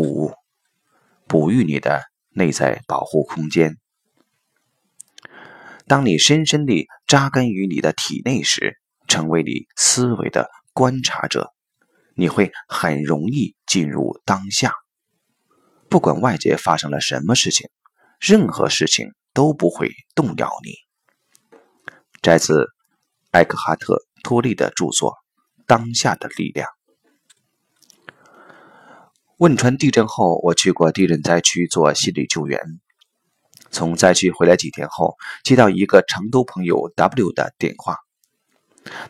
五、哺育你的内在保护空间。当你深深地扎根于你的体内时，成为你思维的观察者，你会很容易进入当下。不管外界发生了什么事情，任何事情都不会动摇你。摘自艾克哈特·托利的著作《当下的力量》。汶川地震后，我去过地震灾区做心理救援。从灾区回来几天后，接到一个成都朋友 W 的电话。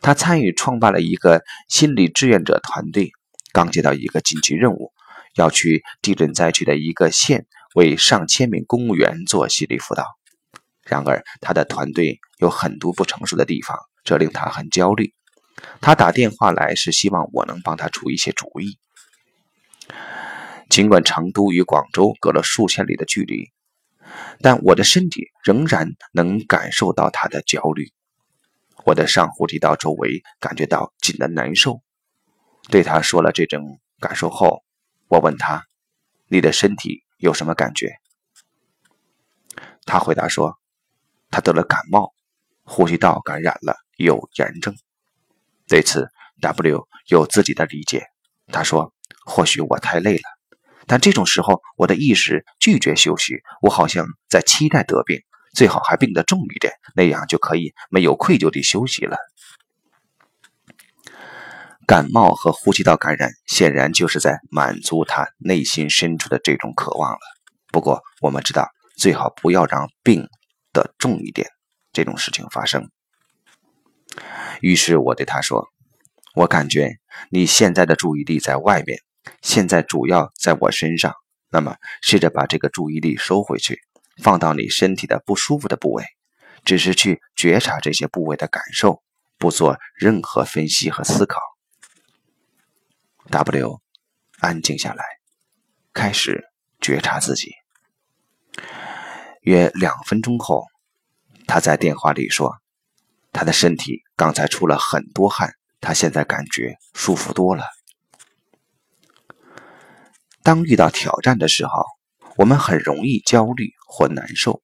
他参与创办了一个心理志愿者团队，刚接到一个紧急任务，要去地震灾区的一个县为上千名公务员做心理辅导。然而，他的团队有很多不成熟的地方，这令他很焦虑。他打电话来是希望我能帮他出一些主意。尽管成都与广州隔了数千里的距离。但我的身体仍然能感受到他的焦虑，我的上呼吸道周围感觉到紧的难受。对他说了这种感受后，我问他：“你的身体有什么感觉？”他回答说：“他得了感冒，呼吸道感染了，有炎症。”对此，W 有自己的理解。他说：“或许我太累了。”但这种时候，我的意识拒绝休息，我好像在期待得病，最好还病得重一点，那样就可以没有愧疚地休息了。感冒和呼吸道感染显然就是在满足他内心深处的这种渴望了。不过，我们知道，最好不要让病得重一点这种事情发生。于是我对他说：“我感觉你现在的注意力在外面。”现在主要在我身上，那么试着把这个注意力收回去，放到你身体的不舒服的部位，只是去觉察这些部位的感受，不做任何分析和思考。W，安静下来，开始觉察自己。约两分钟后，他在电话里说：“他的身体刚才出了很多汗，他现在感觉舒服多了。”当遇到挑战的时候，我们很容易焦虑或难受。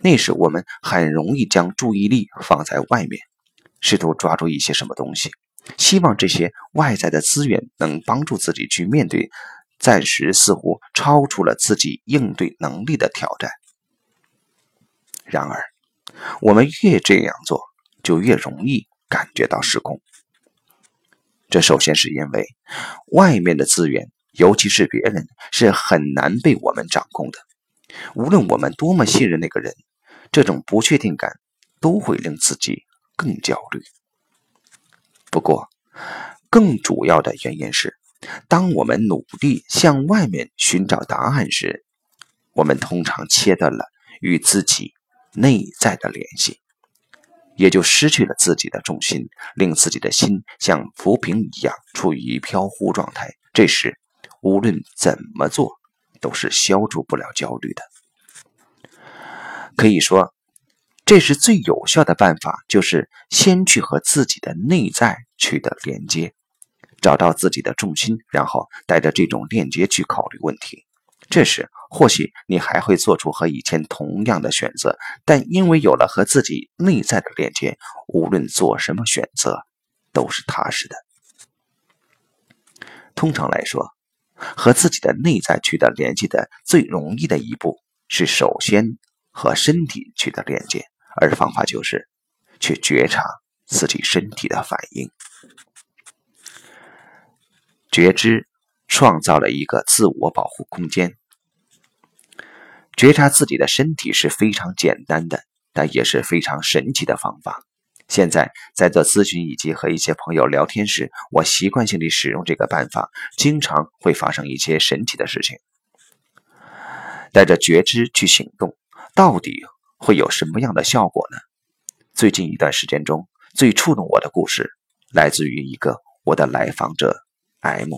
那时，我们很容易将注意力放在外面，试图抓住一些什么东西，希望这些外在的资源能帮助自己去面对暂时似乎超出了自己应对能力的挑战。然而，我们越这样做，就越容易感觉到失控。这首先是因为外面的资源。尤其是别人是很难被我们掌控的，无论我们多么信任那个人，这种不确定感都会令自己更焦虑。不过，更主要的原因是，当我们努力向外面寻找答案时，我们通常切断了与自己内在的联系，也就失去了自己的重心，令自己的心像浮萍一样处于飘忽状态。这时，无论怎么做，都是消除不了焦虑的。可以说，这是最有效的办法，就是先去和自己的内在取得连接，找到自己的重心，然后带着这种链接去考虑问题。这时，或许你还会做出和以前同样的选择，但因为有了和自己内在的链接，无论做什么选择，都是踏实的。通常来说。和自己的内在取得连接的最容易的一步是首先和身体取得连接，而方法就是去觉察自己身体的反应。觉知创造了一个自我保护空间。觉察自己的身体是非常简单的，但也是非常神奇的方法。现在在做咨询以及和一些朋友聊天时，我习惯性地使用这个办法，经常会发生一些神奇的事情。带着觉知去行动，到底会有什么样的效果呢？最近一段时间中最触动我的故事，来自于一个我的来访者 M。